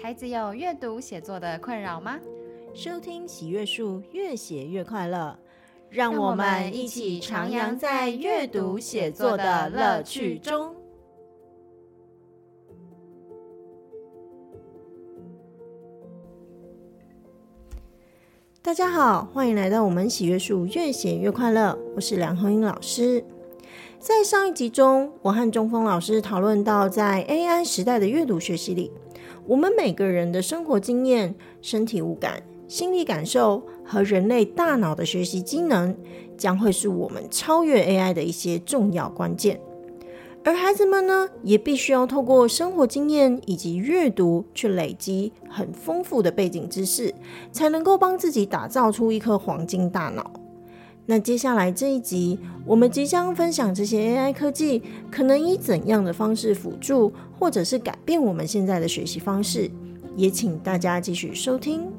孩子有阅读写作的困扰吗？收听喜悦树越写越快乐，让我们一起徜徉在阅读写作的乐趣中。大家好，欢迎来到我们喜悦树越写越快乐，我是梁红英老师。在上一集中，我和中峰老师讨论到，在 AI 时代的阅读学习里，我们每个人的生活经验、身体五感、心理感受和人类大脑的学习机能，将会是我们超越 AI 的一些重要关键。而孩子们呢，也必须要透过生活经验以及阅读，去累积很丰富的背景知识，才能够帮自己打造出一颗黄金大脑。那接下来这一集，我们即将分享这些 AI 科技可能以怎样的方式辅助，或者是改变我们现在的学习方式，也请大家继续收听。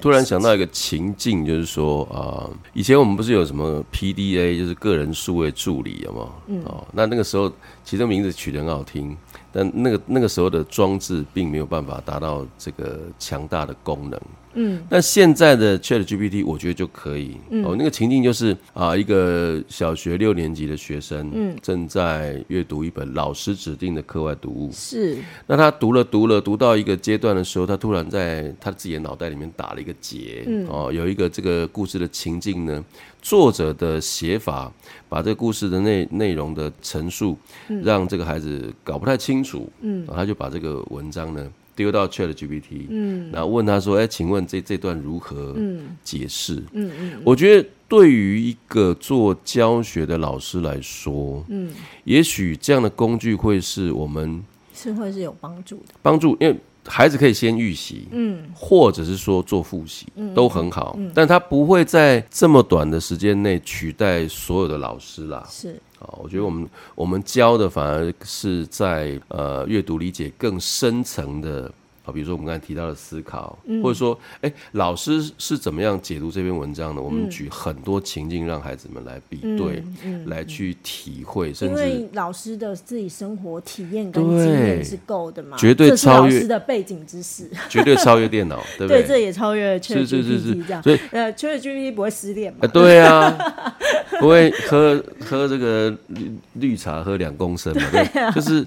突然想到一个情境，就是说啊、呃，以前我们不是有什么 PDA，就是个人数位助理，有没有？嗯。哦，那那个时候其实名字取得很好听，但那个那个时候的装置并没有办法达到这个强大的功能。嗯，那现在的 ChatGPT 我觉得就可以。嗯，哦，那个情境就是啊，一个小学六年级的学生，嗯，正在阅读一本老师指定的课外读物。是。那他读了读了读到一个阶段的时候，他突然在他自己的脑袋里面打了一个结。嗯。哦，有一个这个故事的情境呢，作者的写法把这个故事的内内容的陈述，让这个孩子搞不太清楚。嗯。他就把这个文章呢。丢到 ChatGPT，嗯，然后问他说：“哎，请问这这段如何解释？”嗯嗯，嗯，我觉得对于一个做教学的老师来说，嗯，也许这样的工具会是我们是会是有帮助的，帮助，因为孩子可以先预习，嗯，或者是说做复习，嗯，都很好，嗯，但他不会在这么短的时间内取代所有的老师啦，是。我觉得我们我们教的反而是在呃阅读理解更深层的。好，比如说我们刚才提到的思考，嗯、或者说，哎、欸，老师是怎么样解读这篇文章的？我们举很多情境让孩子们来比对，来去体会，甚至因为老师的自己生活体验跟经验是够的嘛，绝对超越老师的背景知识，绝对超越电脑，对不对？对，这也超越 ChatGPT 是是是是这样，所以呃，ChatGPT 不会失恋嘛、呃？对啊，不会喝喝这个绿绿茶喝两公升嘛？对，啊、就是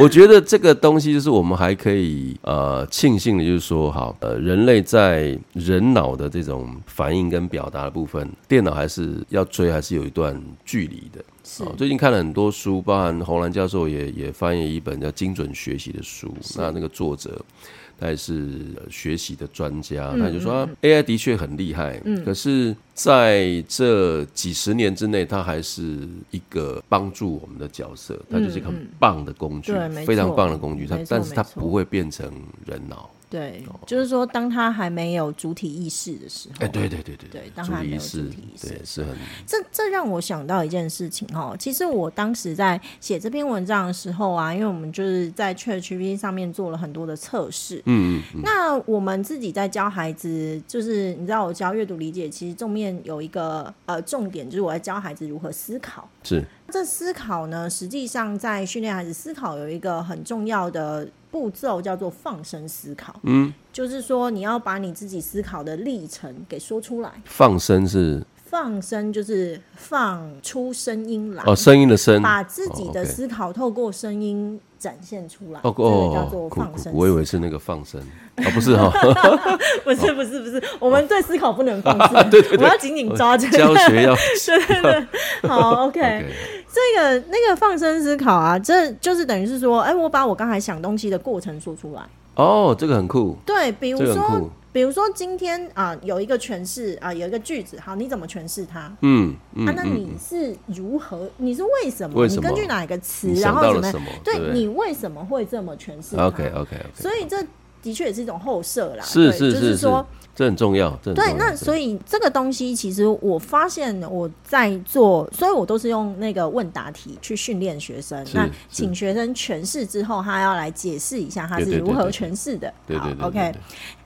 我觉得这个东西就是我们还可以呃。庆幸的就是说，好，呃，人类在人脑的这种反应跟表达的部分，电脑还是要追，还是有一段距离的。是，最近看了很多书，包含洪兰教授也也翻译一本叫《精准学习》的书，那那个作者。他也是学习的专家，他就说、啊、AI 的确很厉害，嗯，可是在这几十年之内，它还是一个帮助我们的角色，它就是一个很棒的工具，对，非常棒的工具，它，但是它不会变成人脑。对，就是说，当他还没有主体意识的时候，哎，对对对对对，当他还没有主体意识，对，是很。这这让我想到一件事情哦，其实我当时在写这篇文章的时候啊，因为我们就是在 ChatGPT 上面做了很多的测试，嗯嗯，那我们自己在教孩子，就是你知道，我教阅读理解，其实正面有一个呃重点，就是我在教孩子如何思考。是，这思考呢，实际上在训练孩子思考有一个很重要的。步骤叫做放声思考，嗯，就是说你要把你自己思考的历程给说出来。放声是？放声，就是放出声音来。哦，声音的声，把自己的思考透过声音展现出来。哦哦，叫做放生。我以为是那个放生，哦，不是哈，不是不是不是，我们对思考不能放生，对对，我们要紧紧抓着。教学要，对对对，好，OK。这个那个放生思考啊，这就是等于是说，哎，我把我刚才想东西的过程说出来。哦，这个很酷。对，比如说，比如说今天啊，有一个诠释啊，有一个句子，好，你怎么诠释它？嗯，嗯啊，那你是如何？嗯、你是为什么？你根据哪一个词？然后怎么？对，对，你为什么会这么诠释？OK OK OK。所以这的确也是一种后设啦。是是是，就是说。这很重要。对，那所以这个东西其实我发现我在做，所以我都是用那个问答题去训练学生。那请学生诠释之后，他要来解释一下他是如何诠释的。对对对。好，OK。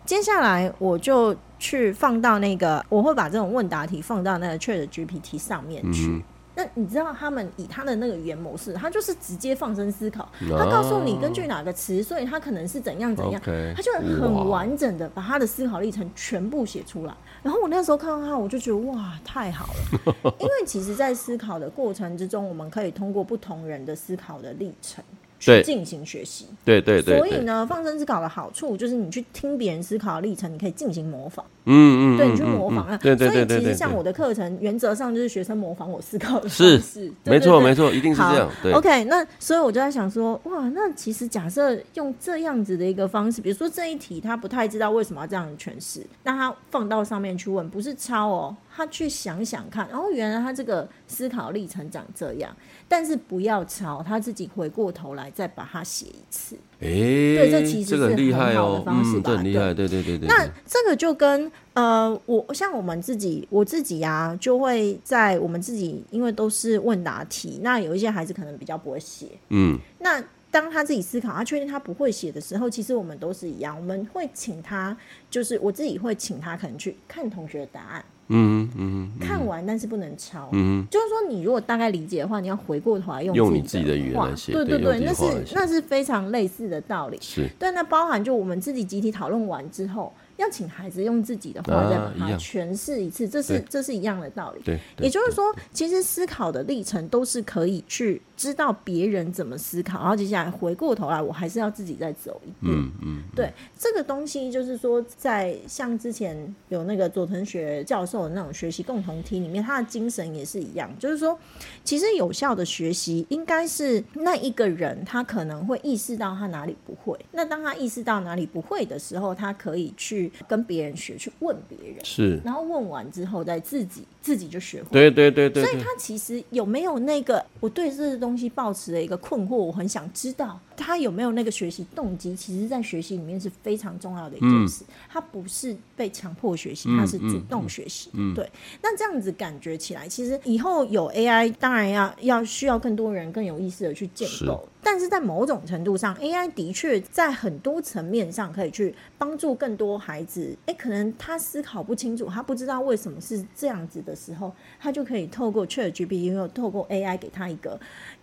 接下来我就去放到那个，我会把这种问答题放到那个 ChatGPT 上面去。那你知道他们以他的那个语言模式，他就是直接放声思考，他告诉你根据哪个词，所以他可能是怎样怎样，okay, 他就很完整的把他的思考历程全部写出来。然后我那时候看到他，我就觉得哇，太好了，因为其实，在思考的过程之中，我们可以通过不同人的思考的历程。去进行学习，对对对，所以呢，放生思考的好处就是你去听别人思考的历程，你可以进行模仿，嗯嗯，对，你去模仿啊，对对对，所以其实像我的课程，原则上就是学生模仿我思考的方式，没错没错，一定是这样。对，OK，那所以我就在想说，哇，那其实假设用这样子的一个方式，比如说这一题他不太知道为什么要这样的诠释，那他放到上面去问，不是抄哦，他去想想看，然后原来他这个思考历程长这样。但是不要抄，他自己回过头来再把它写一次。哎、欸，对，这其实是很好的方式吧？这很厉害，对对对对。那这个就跟呃，我像我们自己，我自己啊，就会在我们自己，因为都是问答题，那有一些孩子可能比较不会写，嗯，那当他自己思考，他确定他不会写的时候，其实我们都是一样，我们会请他，就是我自己会请他可能去看同学的答案。嗯嗯，看完但是不能抄。嗯，就是说你如果大概理解的话，你要回过头来用用你自己的语言来写。对对对，那是那是非常类似的道理。是，对，那包含就我们自己集体讨论完之后。要请孩子用自己的话再把它诠释一次，这是这是一样的道理。对，也就是说，其实思考的历程都是可以去知道别人怎么思考，然后接下来回过头来，我还是要自己再走一步。嗯嗯，对，这个东西就是说，在像之前有那个佐藤学教授的那种学习共同体里面，他的精神也是一样，就是说，其实有效的学习应该是那一个人他可能会意识到他哪里不会，那当他意识到哪里不会的时候，他可以去。跟别人学，去问别人是，然后问完之后再自己自己就学会。对对对对，所以他其实有没有那个我对这个东西抱持的一个困惑，我很想知道他有没有那个学习动机。其实，在学习里面是非常重要的一件事。嗯、他不是被强迫学习，他是主动学习。嗯嗯、对，那这样子感觉起来，其实以后有 AI，当然要要需要更多人更有意识的去建构。但是在某种程度上，AI 的确在很多层面上可以去帮助更多孩子。哎，可能他思考不清楚，他不知道为什么是这样子的时候，他就可以透过 ChatGPT，因为透过 AI 给他一个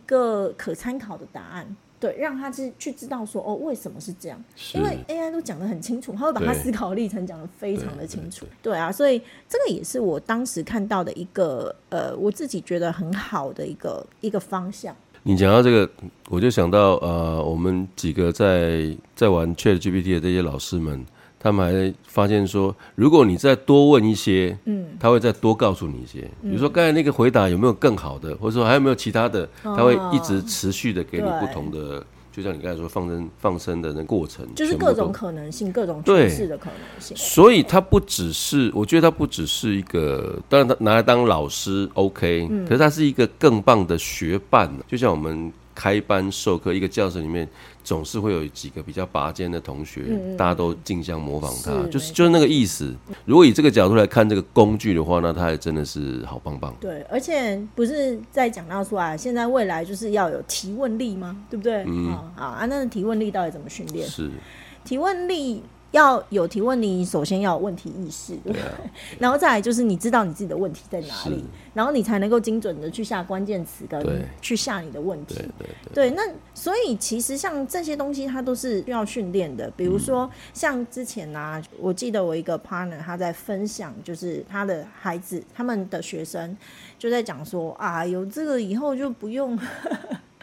个可参考的答案，对，让他去去知道说哦，为什么是这样？因为 AI 都讲得很清楚，他会把他思考历程讲得非常的清楚。对，啊，所以这个也是我当时看到的一个呃，我自己觉得很好的一个一个方向。你讲到这个，我就想到呃，我们几个在在玩 ChatGPT 的这些老师们，他们还发现说，如果你再多问一些，嗯，他会再多告诉你一些，比如说刚才那个回答有没有更好的，或者说还有没有其他的，他会一直持续的给你不同的。就像你刚才说放生放生的那过程，就是各种可能性，各种诠释的可能性。所以它不只是，我觉得它不只是一个，当然它拿来当老师 OK，嗯，可是它是一个更棒的学伴。就像我们。开班授课，一个教室里面总是会有几个比较拔尖的同学，嗯、大家都竞相模仿他，是就是就是那个意思。如果以这个角度来看这个工具的话，那它还真的是好棒棒。对，而且不是在讲到说啊，现在未来就是要有提问力吗？对不对？嗯啊啊，那提问力到底怎么训练？是提问力。要有提问，你首先要有问题意识，对不对？然后再来就是你知道你自己的问题在哪里，然后你才能够精准的去下关键词跟去下你的问题。对对，那所以其实像这些东西，它都是需要训练的。比如说像之前啊，我记得我一个 partner 他在分享，就是他的孩子他们的学生就在讲说啊，有这个以后就不用。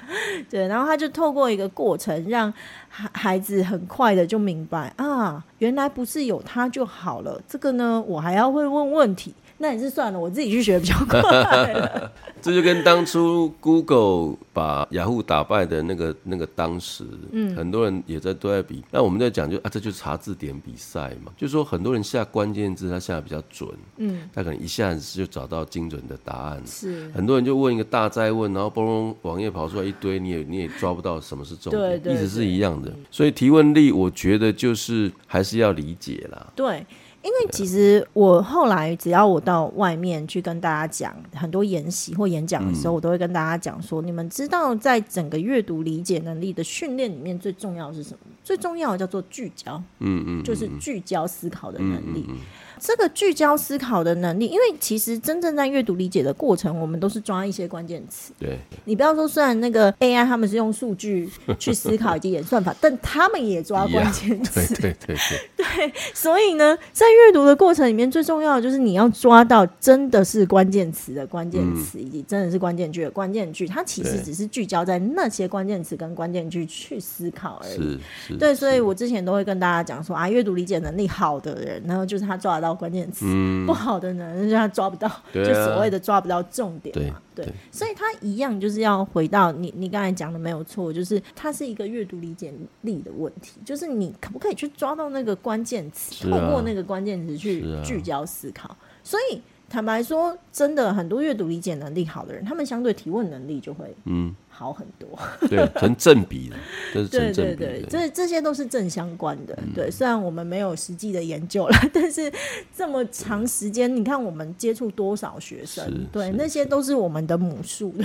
对，然后他就透过一个过程，让孩孩子很快的就明白啊，原来不是有他就好了。这个呢，我还要会问问题。那也是算了，我自己去学比较快。这就跟当初 Google 把雅虎打败的那个那个当时，嗯，很多人也在都在比。那我们在讲就啊，这就是查字典比赛嘛，就是说很多人下关键字他下的比较准，嗯，他可能一下子就找到精准的答案。是，很多人就问一个大灾问，然后嘣嘣网页跑出来一堆，你也你也抓不到什么是重点，对对对，意思是一样的。所以提问力，我觉得就是还是要理解啦。对。因为其实我后来只要我到外面去跟大家讲很多演习或演讲的时候，我都会跟大家讲说：你们知道在整个阅读理解能力的训练里面最重要的是什么？最重要的叫做聚焦，嗯嗯，就是聚焦思考的能力。这个聚焦思考的能力，因为其实真正在阅读理解的过程，我们都是抓一些关键词。对，你不要说，虽然那个 AI 他们是用数据去思考以及演算法，但他们也抓关键词。对对对对。对，所以呢，在阅读的过程里面，最重要的就是你要抓到真的是关键词的关键词，以及真的是关键句的关键句。它其实只是聚焦在那些关键词跟关键句去思考而已。是是。对，所以我之前都会跟大家讲说啊，阅读理解能力好的人，然后就是他抓得到。关键词、嗯、不好的呢，就是他抓不到，啊、就所谓的抓不到重点嘛。对，对对，所以他一样就是要回到你，你刚才讲的没有错，就是它是一个阅读理解力的问题，就是你可不可以去抓到那个关键词，啊、透过那个关键词去聚焦思考。啊、所以坦白说，真的很多阅读理解能力好的人，他们相对提问能力就会嗯。好很多，对，成正比的，这是对对对，这这些都是正相关的。嗯、对，虽然我们没有实际的研究了，但是这么长时间，你看我们接触多少学生，对，那些都是我们的母数的。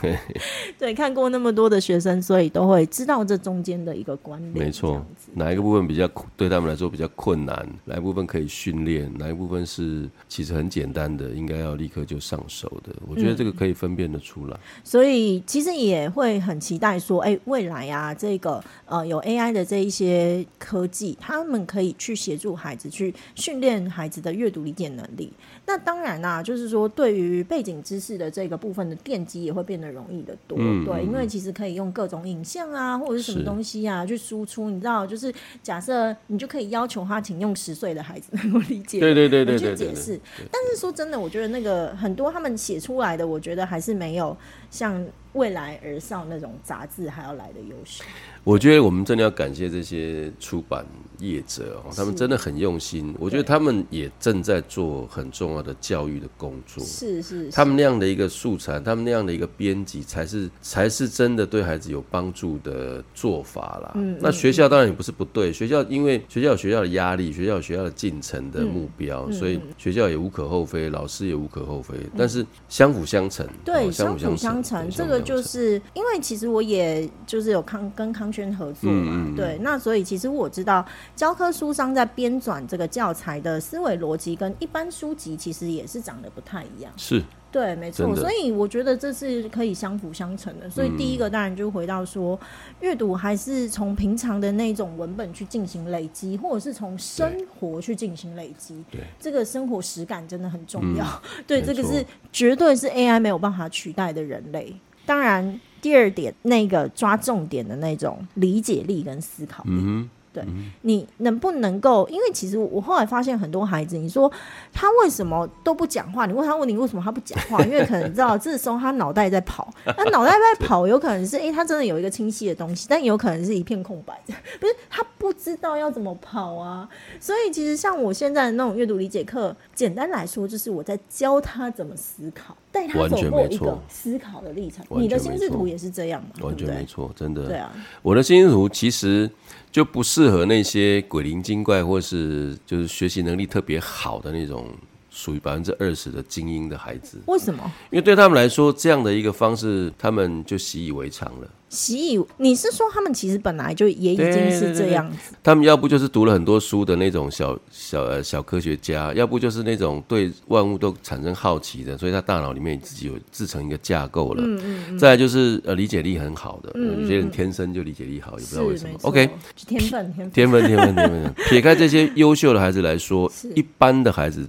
对，对，看过那么多的学生，所以都会知道这中间的一个关联。没错，哪一个部分比较对他们来说比较困难，哪一部分可以训练，哪一部分是其实很简单的，应该要立刻就上手的。我觉得这个可以分辨得出来。嗯、所以其实。也会很期待说，哎，未来啊，这个呃有 AI 的这一些科技，他们可以去协助孩子去训练孩子的阅读理解能力。那当然啦、啊，就是说对于背景知识的这个部分的奠基也会变得容易的多，嗯、对，因为其实可以用各种影像啊，或者是什么东西啊去输出。你知道，就是假设你就可以要求他，请用十岁的孩子能够理解，对对对对去解释。但是说真的，我觉得那个很多他们写出来的，我觉得还是没有像。未来而上那种杂志还要来的优秀。我觉得我们真的要感谢这些出版业者哦，他们真的很用心。我觉得他们也正在做很重要的教育的工作。是是，他们那样的一个素材，他们那样的一个编辑，才是才是真的对孩子有帮助的做法啦。嗯，那学校当然也不是不对，学校因为学校有学校的压力，学校有学校的进程的目标，所以学校也无可厚非，老师也无可厚非。但是相辅相成，对，相辅相成，这个就是因为其实我也就是有康跟康。轩合作嘛，嗯、对，那所以其实我知道教科书商在编纂这个教材的思维逻辑跟一般书籍其实也是长得不太一样，是对，没错，所以我觉得这是可以相辅相成的。所以第一个当然就回到说，阅、嗯、读还是从平常的那种文本去进行累积，或者是从生活去进行累积，对，这个生活实感真的很重要。嗯、对，这个是绝对是 AI 没有办法取代的人类。当然。第二点，那个抓重点的那种理解力跟思考力，对，嗯、你能不能够？因为其实我后来发现很多孩子，你说他为什么都不讲话？你问他问你为什么他不讲话？因为可能你知道，这时候他脑袋在跑，他脑袋在跑，有可能是哎、欸，他真的有一个清晰的东西，但有可能是一片空白，不是他不知道要怎么跑啊。所以其实像我现在的那种阅读理解课，简单来说就是我在教他怎么思考。带他走过一个思考的历程，你的心智图也是这样吗？完全没错，真的。对啊，我的心智图其实就不适合那些鬼灵精怪，或是就是学习能力特别好的那种。属于百分之二十的精英的孩子，为什么？因为对他们来说，这样的一个方式，他们就习以为常了。习以，你是说他们其实本来就也已经是这样子？他们要不就是读了很多书的那种小小呃小科学家，要不就是那种对万物都产生好奇的，所以他大脑里面自己有自成一个架构了。嗯嗯嗯。再来就是呃理解力很好的，有些人天生就理解力好，也不知道为什么。OK，天分天分天分天分天分。撇开这些优秀的孩子来说，一般的孩子。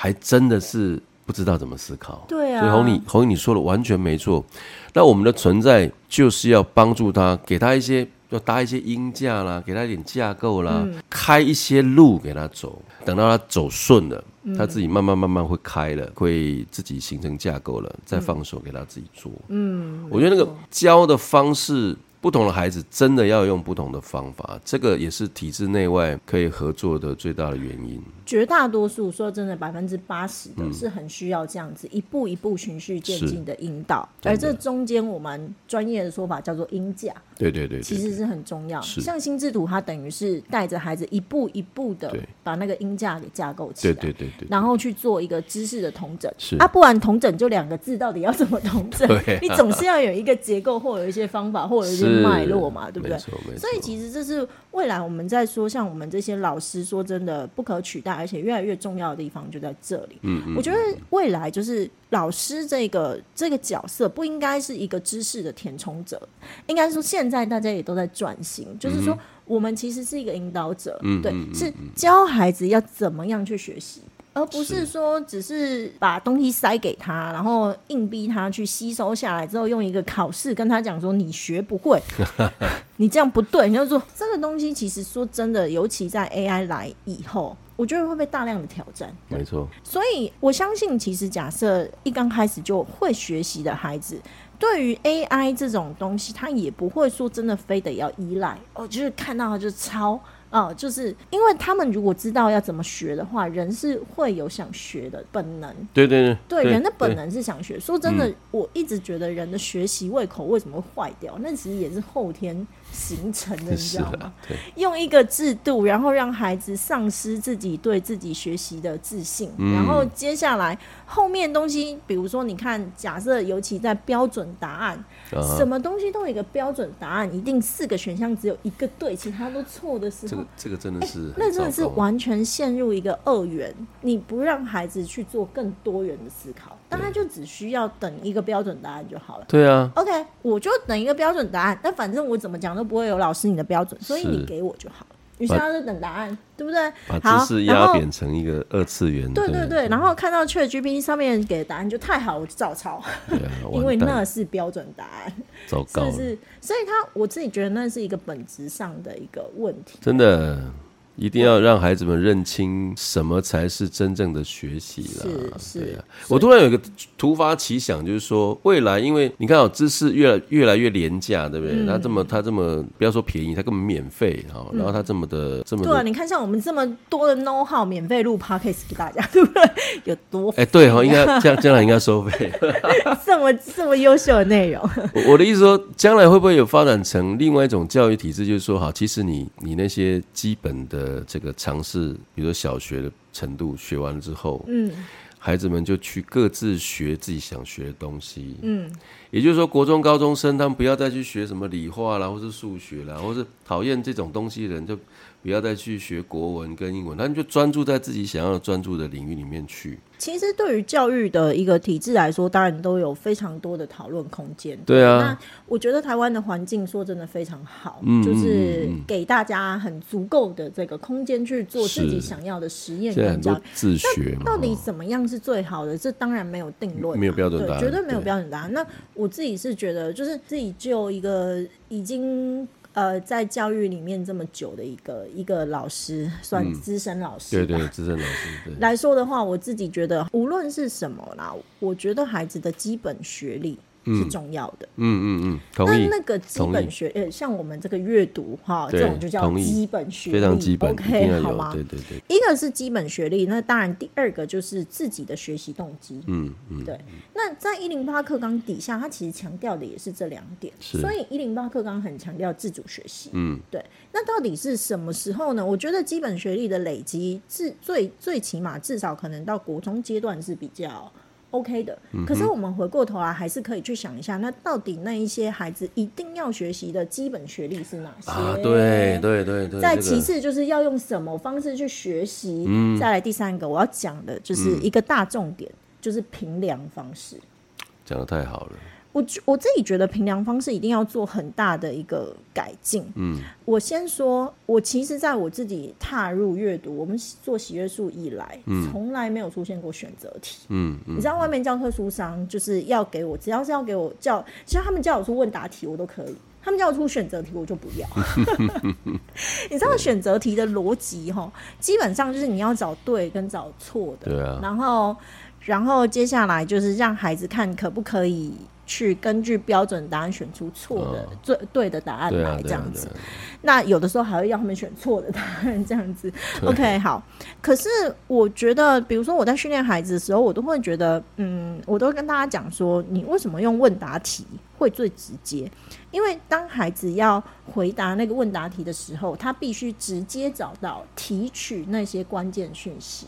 还真的是不知道怎么思考，对啊。所以红你红你说的完全没错。那我们的存在就是要帮助他，给他一些要搭一些音架啦，给他一点架构啦，嗯、开一些路给他走。等到他走顺了，嗯、他自己慢慢慢慢会开了，会自己形成架构了，再放手给他自己做。嗯，我觉得那个教的方式。不同的孩子真的要用不同的方法，这个也是体制内外可以合作的最大的原因。绝大多数说真的，百分之八十的是很需要这样子一步一步循序渐进的引导，而这中间我们专业的说法叫做音架。对对对，其实是很重要。像心智图，它等于是带着孩子一步一步的把那个音架给架构起来，对对对对，然后去做一个知识的同整。是啊，不然同整就两个字，到底要怎么同整？你总是要有一个结构，或有一些方法，或者一些。脉络嘛，对不对？所以其实这是未来我们在说，像我们这些老师说真的不可取代，而且越来越重要的地方就在这里。嗯嗯。我觉得未来就是老师这个这个角色不应该是一个知识的填充者，应该说现在大家也都在转型，就是说我们其实是一个引导者，嗯，对，是教孩子要怎么样去学习。而不是说只是把东西塞给他，然后硬逼他去吸收下来之后，用一个考试跟他讲说你学不会，你这样不对。你就说这个东西其实说真的，尤其在 AI 来以后，我觉得会被大量的挑战。没错，所以我相信，其实假设一刚开始就会学习的孩子，对于 AI 这种东西，他也不会说真的非得要依赖哦，就是看到他就抄。哦，就是因为他们如果知道要怎么学的话，人是会有想学的本能。对对对，对，对人的本能是想学。说真的，嗯，我一直觉得人的学习胃口为什么会坏掉，那其实也是后天形成的，你知道吗？用一个制度，然后让孩子丧失自己对自己学习的自信，嗯，然后接下来后面东西，比如说你看，假设尤其在标准答案。什么东西都有一个标准答案，一定四个选项只有一个对，其他都错的时候，这个这个真的是、欸，那真的是完全陷入一个二元。你不让孩子去做更多元的思考，但他就只需要等一个标准答案就好了。对啊，OK，我就等一个标准答案，但反正我怎么讲都不会有老师你的标准，所以你给我就好了。于是他就等答案，对不对？把知识压扁成一个二次元。对对对，然后看到 ChatGPT 上面给的答案就太好，我就照抄。对啊，因为那是标准答案。糟糕。是是，所以他我自己觉得那是一个本质上的一个问题。真的。一定要让孩子们认清什么才是真正的学习了。是是、啊，我突然有一个突发奇想，就是说未来，因为你看哦，知识越来越来越廉价，对不对？嗯、它这么它这么不要说便宜，它根本免费哈。然后它这么的、嗯、这么的对啊，你看像我们这么多的 know how 免费录 podcast 给大家，对不对？有多哎、欸、对哈，应该将将来应该收费。这么这么优秀的内容，我的意思说，将来会不会有发展成另外一种教育体制？就是说，好，其实你你那些基本的。呃，这个尝试，比如说小学的程度学完了之后，嗯，孩子们就去各自学自己想学的东西，嗯，也就是说，国中高中生他们不要再去学什么理化啦，或是数学啦，或是讨厌这种东西的人就。不要再去学国文跟英文，那你就专注在自己想要专注的领域里面去。其实对于教育的一个体制来说，当然都有非常多的讨论空间。对啊，那我觉得台湾的环境说真的非常好，嗯，就是给大家很足够的这个空间去做自己想要的实验跟教育。自学，到底怎么样是最好的？这当然没有定论，没有标准答案，绝对没有标准答案。那我自己是觉得，就是自己就一个已经。呃，在教育里面这么久的一个一个老师，算资深老师，嗯，对对，资深老师对来说的话，我自己觉得，无论是什么啦，我觉得孩子的基本学历。是重要的，嗯嗯嗯，同意。那那个基本学，呃，像我们这个阅读哈，这种就叫基本学历，非常基本，OK，好吗？对对对。一个是基本学历，那当然第二个就是自己的学习动机，嗯嗯，对。那在一零八课纲底下，它其实强调的也是这两点，所以一零八课纲很强调自主学习，嗯，对。那到底是什么时候呢？我觉得基本学历的累积，至最最起码至少可能到国中阶段是比较。OK 的，可是我们回过头来还是可以去想一下，那到底那一些孩子一定要学习的基本学历是哪些？啊，对对对对。再其次就是要用什么方式去学习？嗯。再来第三个我要讲的就是一个大重点，就是评量方式。讲的太好了。我我自己觉得评量方式一定要做很大的一个改进。嗯，我先说，我其实在我自己踏入阅读，我们做喜阅树以来，从来没有出现过选择题。嗯，你知道外面教科书上就是要给我，只要是要给我叫，其实他们叫我出问答题，我都可以；他们叫我出选择题，我就不要。你知道选择题的逻辑哈，基本上就是你要找对跟找错的。对啊。然后，然后接下来就是让孩子看可不可以。去根据标准答案选出错的最、哦、对的答案来这样子，那有的时候还会要他们选错的答案这样子。OK，好。可是我觉得，比如说我在训练孩子的时候，我都会觉得，嗯，我都跟大家讲说，你为什么用问答题会最直接？因为当孩子要回答那个问答题的时候，他必须直接找到提取那些关键讯息。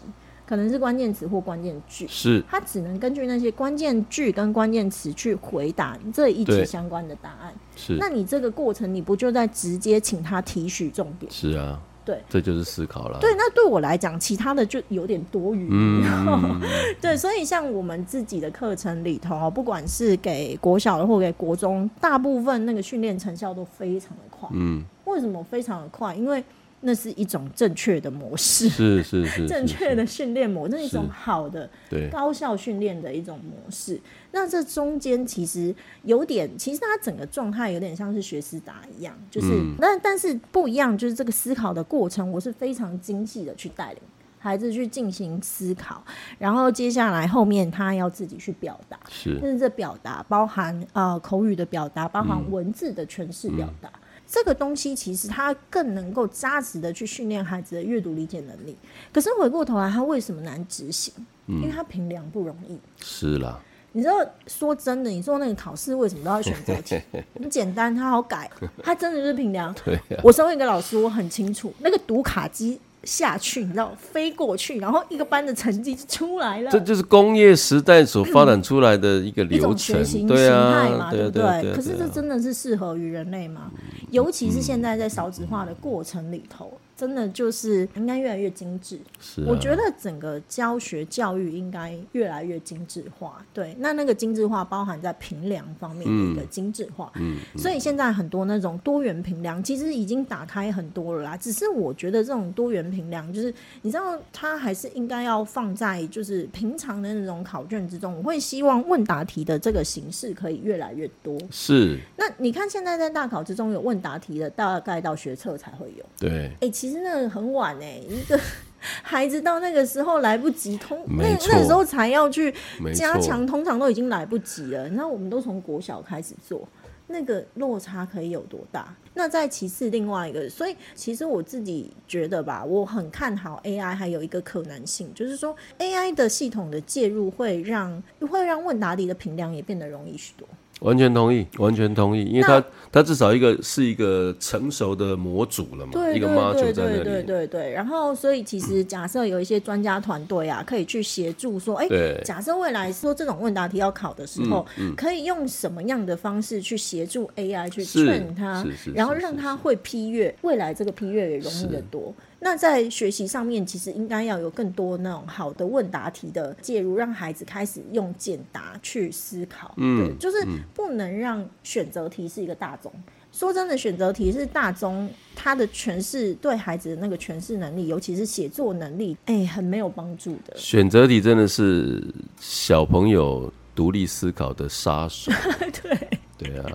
可能是关键词或关键句，是它只能根据那些关键句跟关键词去回答这一题相关的答案。是，那你这个过程你不就在直接请他提取重点？是啊。对，这就是思考了。对，那对我来讲，其他的就有点多余。嗯，对，所以像我们自己的课程里头，不管是给国小的或给国中，大部分那个训练成效都非常的快。嗯，为什么非常的快？因为那是一种正确的模式，是是是，正确的训练模式，那是一种好的、高效训练的一种模式。那这中间其实有点，其实他整个状态有点像是学思达一样，就是，嗯、但但是不一样，就是这个思考的过程，我是非常精细的去带领孩子去进行思考，然后接下来后面他要自己去表达，是，但是这表达包含呃口语的表达，包含文字的诠释表达。这个东西其实它更能够扎实的去训练孩子的阅读理解能力。可是回过头来，它为什么难执行？嗯，因为它评量不容易。是啦，你知道，说真的，你说那个考试为什么都要选择题？很简单，它好改，它真的就是评量。对啊，我身为一个老师，我很清楚那个读卡机。下去，你知道，飞过去，然后一个班的成绩就出来了。这就是工业时代所发展出来的一个流程，嗯对啊，形态嘛，对不对？可是这真的是适合于人类吗？尤其是现在在少子化的过程里头。真的就是应该越来越精致，是、啊。我觉得整个教学教育应该越来越精致化。对，那那个精致化包含在评量方面的一个精致化。嗯，嗯，所以现在很多那种多元评量其实已经打开很多了啦。只是我觉得这种多元评量，就是你知道，它还是应该要放在就是平常的那种考卷之中。我会希望问答题的这个形式可以越来越多。是。那你看现在在大考之中有问答题的，大概到学测才会有。对。哎、欸，其实。其实那很晚哎、欸，一个 孩子到那个时候来不及通，那那时候才要去加强，通常都已经来不及了。那我们都从国小开始做，那个落差可以有多大？那再其次，另外一个，所以其实我自己觉得吧，我很看好 AI，还有一个可能性，就是说 AI 的系统的介入会让会让问答题的评量也变得容易许多。完全同意，完全同意，因为他他至少一个是一个成熟的模组了嘛，对对对对一个 module 在那里。对对对对，然后所以其实假设有一些专家团队啊，可以去协助说，哎、欸，假设未来说这种问答题要考的时候，嗯嗯、可以用什么样的方式去协助 AI 去 train 它，然后让他会批阅，未来这个批阅也容易得多。那在学习上面，其实应该要有更多那种好的问答题的介入，让孩子开始用简答去思考。嗯，对，就是不能让选择题是一个大宗。说真的，选择题是大宗，它的诠释对孩子的那个诠释能力，尤其是写作能力，哎、欸，很没有帮助的。选择题真的是小朋友独立思考的杀手。对。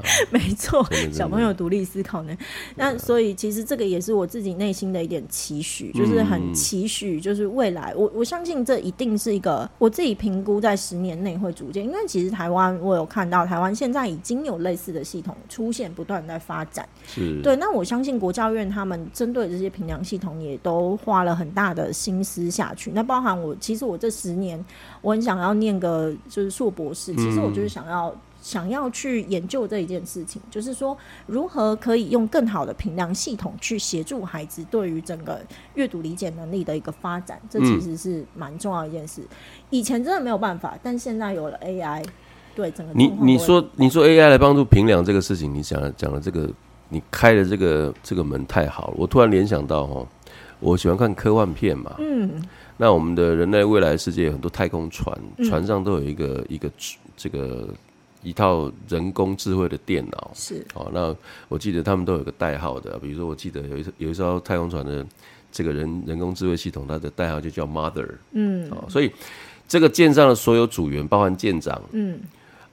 没错，小朋友独立思考呢。那所以其实这个也是我自己内心的一点期许，就是很期许，就是未来我我相信这一定是一个我自己评估在十年内会逐渐，因为其实台湾我有看到台湾现在已经有类似的系统出现，不断在发展。是对，那我相信国教院他们针对这些评量系统也都花了很大的心思下去。那包含我，其实我这十年我很想要念个就是硕博士，其实我就是想要。想要去研究这一件事情，就是说如何可以用更好的评量系统去协助孩子对于整个阅读理解能力的一个发展，这其实是蛮重要一件事。嗯、以前真的没有办法，但现在有了 AI，对整个你你说你说 AI 来帮助评量这个事情，你讲讲的这个，你开的这个这个门太好了。我突然联想到哦，我喜欢看科幻片嘛，嗯，那我们的人类未来世界有很多太空船，船上都有一个一个这个。一套人工智慧的电脑。是。哦，那我记得他们都有个代号的，比如说我记得有一有一艘太空船的这个人人工智慧系统，它的代号就叫 Mother，嗯，哦，所以这个舰上的所有组员，包含舰长，嗯。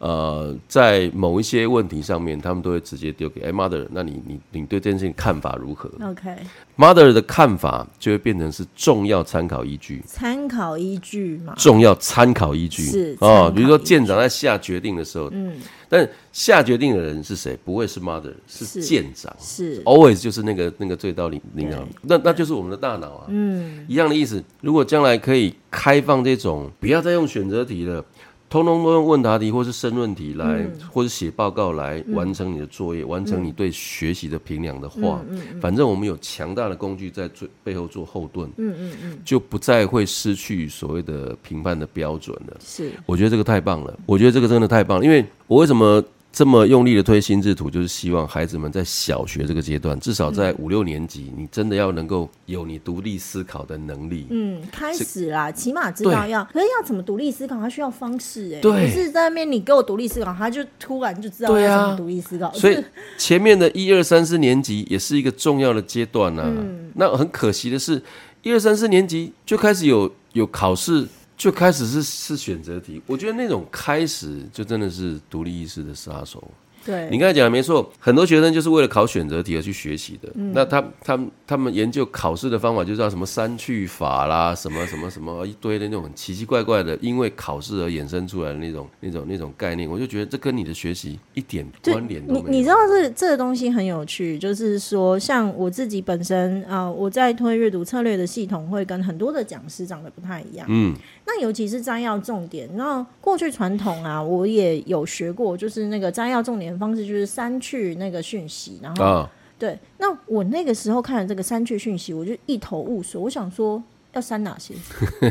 呃，在某一些问题上面，他们都会直接丢给哎、欸、Mother，那你你你对这件事情看法如何？OK，Mother 的看法就会变成是重要参考依据。参考依据嘛？重要参考依据是哦，比如说舰长在下决定的时候，嗯，但下决定的人是谁？不会是 Mother，是舰长，是，是 always 就是那个那个最高领领导，那那就是我们的大脑啊，嗯，一样的意思。如果将来可以开放这种，不要再用选择题了。通通都用问答题或是申论题来，嗯、或者写报告来完成你的作业，嗯、完成你对学习的评量的话，反正我们有强大的工具在最背后做后盾，嗯嗯嗯、就不再会失去所谓的评判的标准了。是，我觉得这个太棒了，我觉得这个真的太棒了，因为我为什么？这么用力的推心智图，就是希望孩子们在小学这个阶段，至少在五六年级，你真的要能够有你独立思考的能力。嗯，开始啦，起码知道要，可是要怎么独立思考，它需要方式哎。对，不是在那边你给我独立思考，他就突然就知道要怎么独立思考。所以前面的一二三四年级也是一个重要的阶段呢。那很可惜的是，一二三四年级就开始有有考试。就开始是是选择题，我觉得那种开始就真的是独立意识的杀手。对，你刚才讲的没错，很多学生就是为了考选择题而去学习的。嗯、那他他们他们研究考试的方法，就叫什么删去法啦，什么什么什么一堆的那种奇奇怪怪的，因为考试而衍生出来的那种那种那种概念，我就觉得这跟你的学习一点关联都没有。你你知道这这个东西很有趣，就是说像我自己本身啊、呃，我在推阅读策略的系统，会跟很多的讲师长得不太一样。嗯，那尤其是摘要重点，那过去传统啊，我也有学过，就是那个摘要重点。方式就是删去那个讯息，然后、哦、对，那我那个时候看了这个删去讯息，我就一头雾水。我想说。要删哪些？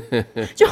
就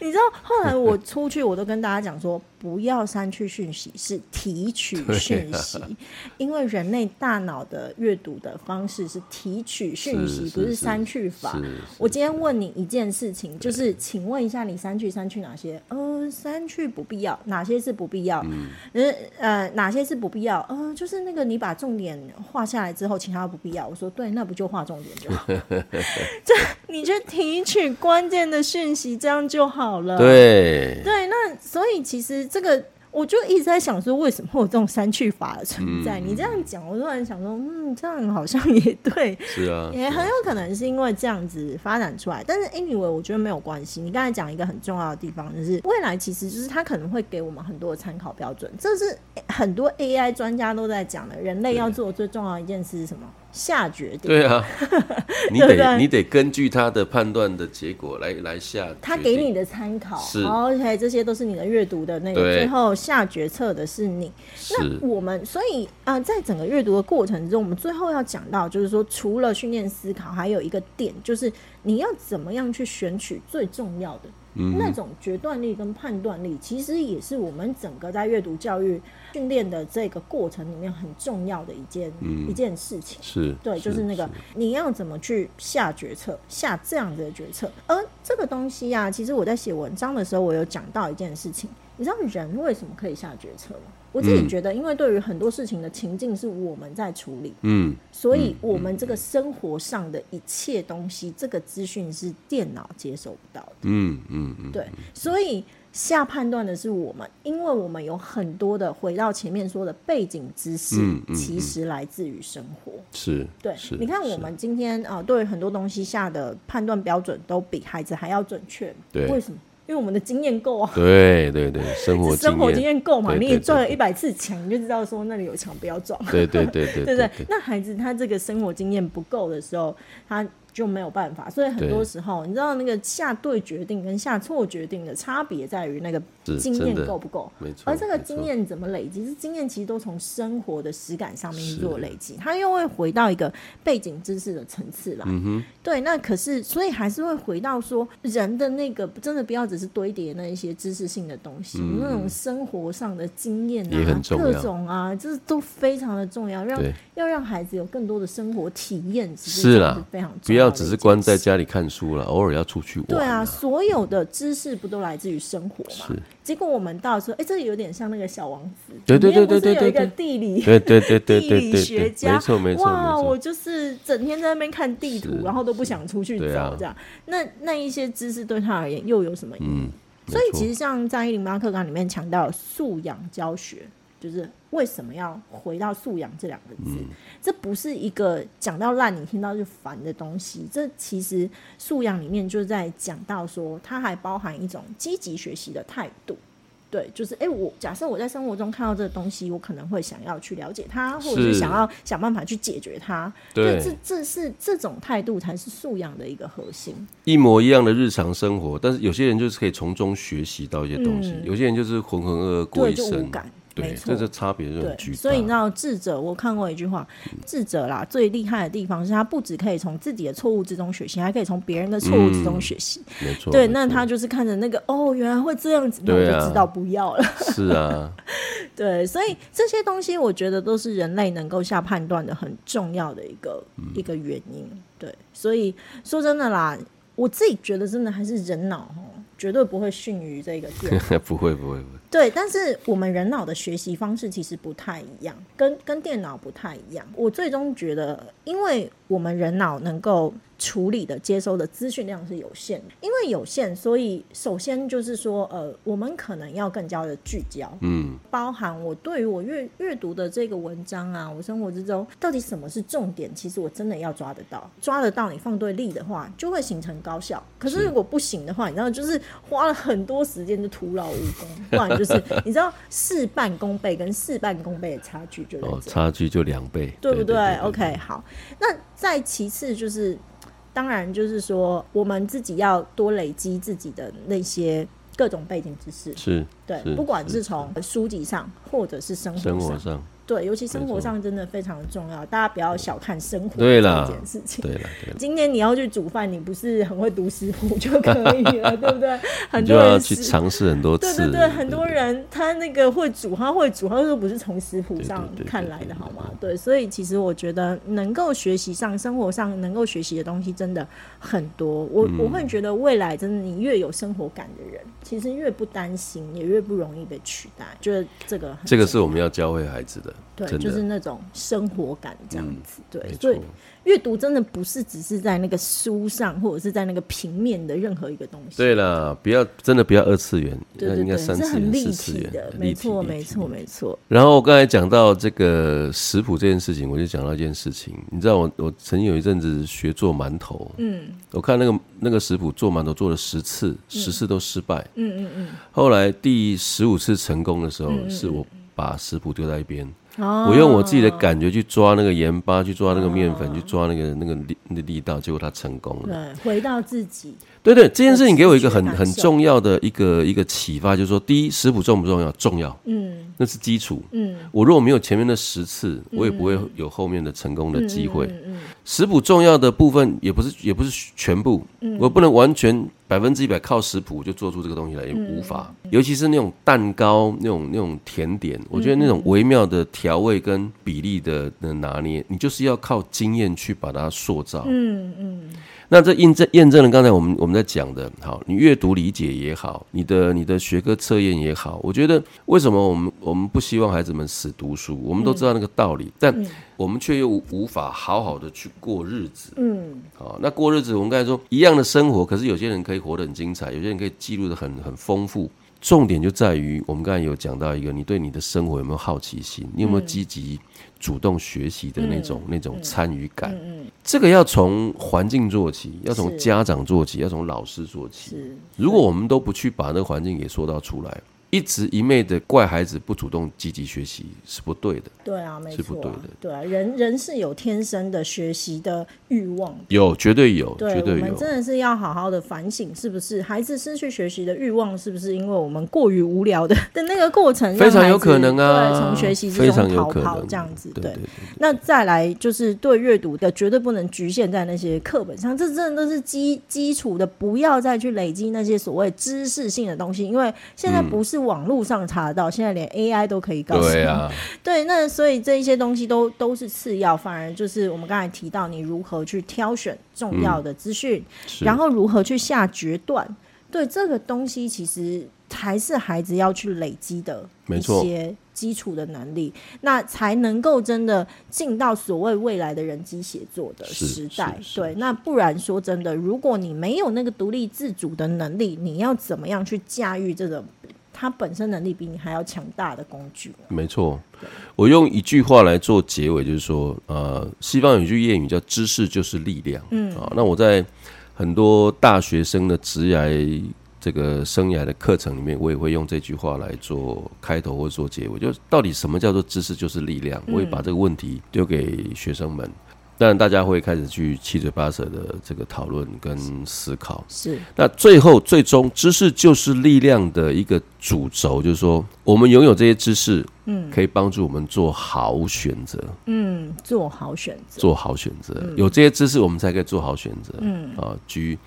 你知道，后来我出去，我都跟大家讲说，不要删去讯息，是提取讯息，啊、因为人类大脑的阅读的方式是提取讯息，不是删去法。我今天问你一件事情，就是请问一下，你删去删去哪些？呃，删去不必要，哪些是不必要？嗯、呃，哪些是不必要？呃，就是那个你把重点画下来之后，其他不必要。我说对，那不就画重点就好？这你就提。提取关键的讯息，这样就好了。对对，那所以其实这个，我就一直在想说，为什么会有这种删去法的存在？嗯、你这样讲，我突然想说，嗯，这样好像也对，是啊，也很有可能是因为这样子发展出来。但是 anyway，我觉得没有关系。你刚才讲一个很重要的地方，就是未来其实就是它可能会给我们很多的参考标准。这是很多 AI 专家都在讲的，人类要做最重要的一件事是什么？下决定。对啊，你得你得根据他的判断的结果来来下。他给你的参考，是 OK，这些都是你的阅读的那个，最后下决策的是你。是那我们所以啊、呃，在整个阅读的过程中，我们最后要讲到，就是说，除了训练思考，还有一个点，就是你要怎么样去选取最重要的。嗯、那种决断力跟判断力，其实也是我们整个在阅读教育训练的这个过程里面很重要的一件、嗯、一件事情。是，对，就是那个你要怎么去下决策，下这样的决策。而这个东西啊，其实我在写文章的时候，我有讲到一件事情。你知道人为什么可以下决策吗？我自己觉得，因为对于很多事情的情境是我们在处理，嗯，所以我们这个生活上的一切东西，这个资讯是电脑接收不到的，嗯嗯嗯，对，所以下判断的是我们，因为我们有很多的回到前面说的背景知识，其实来自于生活，是，对，你看我们今天啊，对于很多东西下的判断标准都比孩子还要准确，对，为什么？因为我们的经验够啊，对对对，生活 生活经验够嘛，你也撞了一百次墙，你就知道说那里有墙不要撞，对对对对，对不对？那孩子他这个生活经验不够的时候，他。就没有办法，所以很多时候，你知道那个下对决定跟下错决定的差别在于那个经验够不够。没错。而这个经验怎么累积？是经验其实都从生活的实感上面去做累积，它又会回到一个背景知识的层次来。嗯哼。对，那可是所以还是会回到说人的那个真的不要只是堆叠那一些知识性的东西，嗯、那种生活上的经验啊、各种啊，这都非常的重要，让要让孩子有更多的生活体验，是非常重要。不要只是关在家里看书了，偶尔要出去玩。对啊，所有的知识不都来自于生活吗？是。结果我们到时候，哎，这有点像那个小王子。对对对对对对。有一个地理，对对对对地理学家。没错没错。哇，我就是整天在那边看地图，然后都不想出去走，这样。那那一些知识对他而言又有什么意义？所以其实像在一零八课纲里面强调素养教学。就是为什么要回到素养这两个字？嗯、这不是一个讲到烂你听到就烦的东西。这其实素养里面就是在讲到说，它还包含一种积极学习的态度。对，就是哎，我假设我在生活中看到这个东西，我可能会想要去了解它，或者是想要想办法去解决它。对，这这是这种态度才是素养的一个核心。一模一样的日常生活，但是有些人就是可以从中学习到一些东西，嗯、有些人就是浑浑噩噩过一生。错，这是差别就很巨大。所以你知道智者，我看过一句话，智者啦最厉害的地方是他不只可以从自己的错误之中学习，还可以从别人的错误之中学习。嗯、没错，对，那他就是看着那个哦，原来会这样子，那我就知道不要了。是啊，对，所以这些东西我觉得都是人类能够下判断的很重要的一个、嗯、一个原因。对，所以说真的啦，我自己觉得真的还是人脑绝对不会逊于这个电脑，不会不会不会。对，但是我们人脑的学习方式其实不太一样，跟跟电脑不太一样。我最终觉得，因为我们人脑能够。处理的接收的资讯量是有限的，因为有限，所以首先就是说，呃，我们可能要更加的聚焦，嗯，包含我对于我阅阅读的这个文章啊，我生活之中到底什么是重点，其实我真的要抓得到，抓得到，你放对力的话，就会形成高效。可是如果不行的话，你知道，就是花了很多时间就徒劳无功，不然就是你知道事半功倍跟事半功倍的差距就哦，差距就两倍，对不对？OK，好，那再其次就是。当然，就是说，我们自己要多累积自己的那些各种背景知识，是对，不管是。从书籍上，或者是生活上。对，尤其生活上真的非常的重要，大家不要小看生活这件事情。对了，今天你要去煮饭，你不是很会读食谱就可以了，对不对？很多人要去尝试很多次。对对对，很多人他那个会煮，他会煮，他说不是从食谱上看来的，好吗？对，所以其实我觉得能够学习上生活上能够学习的东西真的很多。我我会觉得未来真的，你越有生活感的人，其实越不担心，也越不容易被取代。觉得这个这个是我们要教会孩子的。对，就是那种生活感这样子。嗯、对，所以阅读真的不是只是在那个书上，或者是在那个平面的任何一个东西。对了，不要真的不要二次元，对对对，应该三次元、四次元的，没错，没错，没错。然后我刚才讲到这个食谱这件事情，我就讲到一件事情，你知道我我曾经有一阵子学做馒头，嗯，我看那个那个食谱做馒头做了十次，十次都失败，嗯嗯嗯。后来第十五次成功的时候，是我把食谱丢在一边。Oh, 我用我自己的感觉去抓那个盐巴，去抓那个面粉，oh. 去抓那个那个力那力道，结果它成功了。对，回到自己。对对，这件事情给我一个很很重要的一个一个启发，就是说，第一，食谱重不重要？重要。嗯，那是基础。嗯，我如果没有前面的十次，我也不会有后面的成功的机会。嗯嗯，食谱重要的部分也不是也不是全部，我不能完全。百分之一百靠食谱就做出这个东西来，也无法。尤其是那种蛋糕、那种那种甜点，我觉得那种微妙的调味跟比例的的拿捏，你就是要靠经验去把它塑造。嗯嗯。那这印证验证了刚才我们我们在讲的，好，你阅读理解也好，你的你的学科测验也好，我觉得为什么我们我们不希望孩子们死读书？我们都知道那个道理，但我们却又无法好好的去过日子。嗯，好，那过日子，我们刚才说一样的生活，可是有些人可以活得很精彩，有些人可以记录的很很丰富。重点就在于我们刚才有讲到一个，你对你的生活有没有好奇心？你有没有积极主动学习的那种那种参与感？这个要从环境做起，要从家长做起，要从老师做起。如果我们都不去把那个环境给塑造出来。一直一昧的怪孩子不主动积极学习是不对的。对啊，没错，是不对的。对啊，人人是有天生的学习的欲望，有绝对有，绝对有。我们真的是要好好的反省，是不是孩子失去学习的欲望，是不是因为我们过于无聊的的那个过程？非常有可能啊，对，从学习之中逃跑这样子。对，那再来就是对阅读的绝对不能局限在那些课本上，这真的都是基基础的，不要再去累积那些所谓知识性的东西，因为现在不是。网络上查得到，现在连 AI 都可以告诉你。对啊，对，那所以这一些东西都都是次要，反而就是我们刚才提到，你如何去挑选重要的资讯，嗯、然后如何去下决断。对这个东西，其实还是孩子要去累积的一些基础的能力，那才能够真的进到所谓未来的人机写作的时代。对，那不然说真的，如果你没有那个独立自主的能力，你要怎么样去驾驭这种？他本身能力比你还要强大的工具。没错，我用一句话来做结尾，就是说，呃，西方有一句谚语叫“知识就是力量”。嗯，啊，那我在很多大学生的职涯这个生涯的课程里面，我也会用这句话来做开头或做结尾，就到底什么叫做知识就是力量？我会把这个问题丢给学生们。当然，大家会开始去七嘴八舌的这个讨论跟思考。是。那最后，最终，知识就是力量的一个主轴，就是说，我们拥有这些知识，嗯，可以帮助我们做好选择。嗯，做好选择。做好选择。有这些知识，我们才可以做好选择。嗯。啊，举。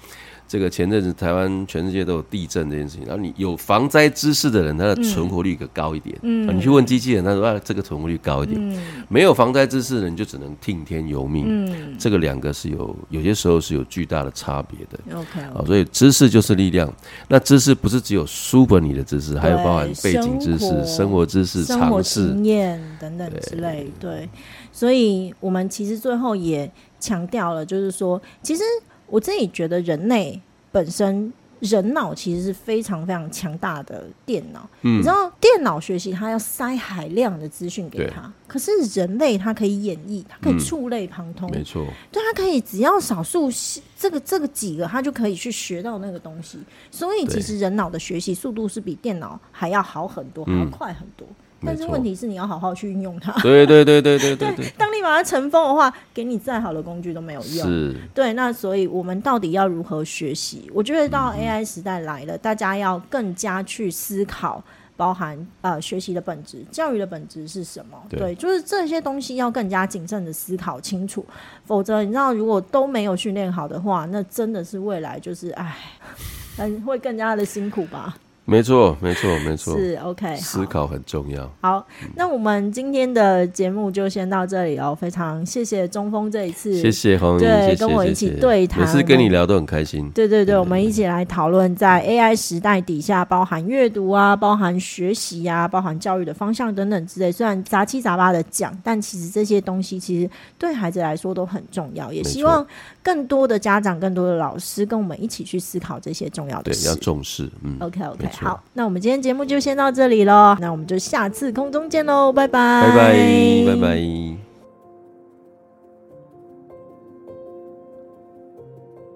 这个前阵子台湾全世界都有地震这件事情，然后你有防灾知识的人，他的存活率可高一点。嗯，你去问机器人，他说啊，这个存活率高一点。嗯，没有防灾知识的人，就只能听天由命。嗯，这个两个是有有些时候是有巨大的差别的。OK，啊，所以知识就是力量。那知识不是只有书本里的知识，还有包含背景知识、生活知识、生活经验等等之类。对，所以我们其实最后也强调了，就是说，其实。我自己觉得，人类本身人脑其实是非常非常强大的电脑。嗯，你知道，电脑学习它要塞海量的资讯给它，可是人类它可以演绎，它可以触类旁通。没错，对，它可以只要少数这个这个几个，它就可以去学到那个东西。所以，其实人脑的学习速度是比电脑还要好很多，还要快很多。但是问题是，你要好好去运用它。对对对对对 对。当你把它尘封的话，给你再好的工具都没有用。是。对，那所以我们到底要如何学习？我觉得到 AI 时代来了，嗯、大家要更加去思考，包含呃学习的本质、教育的本质是什么？对，对，就是这些东西要更加谨慎的思考清楚。否则，你知道，如果都没有训练好的话，那真的是未来就是唉，嗯，会更加的辛苦吧。没错，没错，没错，是 OK。思考很重要。好，那我们今天的节目就先到这里哦。非常谢谢中锋这一次，谢谢红英，对，跟我一起对谈，每次跟你聊都很开心。对对对，我们一起来讨论在 AI 时代底下，包含阅读啊，包含学习啊，包含教育的方向等等之类。虽然杂七杂八的讲，但其实这些东西其实对孩子来说都很重要。也希望更多的家长、更多的老师跟我们一起去思考这些重要的事，对，要重视。嗯，OK OK。好，那我们今天节目就先到这里喽，那我们就下次空中见喽，拜拜，拜拜，拜拜。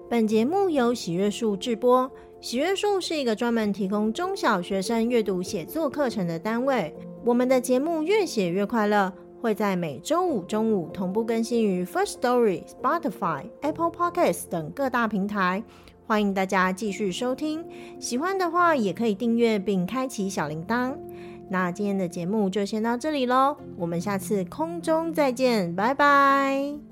本节目由喜悦树制播，喜悦树是一个专门提供中小学生阅读写作课程的单位。我们的节目越写越快乐，会在每周五中午同步更新于 First Story、Spotify、Apple Podcasts 等各大平台。欢迎大家继续收听，喜欢的话也可以订阅并开启小铃铛。那今天的节目就先到这里喽，我们下次空中再见，拜拜。